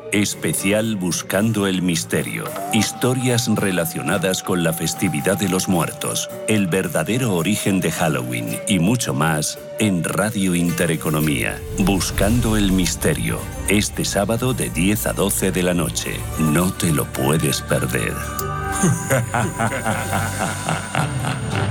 especial Buscando el Misterio. Historias relacionadas con la festividad de los muertos, el verdadero origen de Halloween y mucho más en Radio Intereconomía. Buscando el Misterio. Este sábado de 10 a 12 de la noche. No te lo puedes perder. <laughs>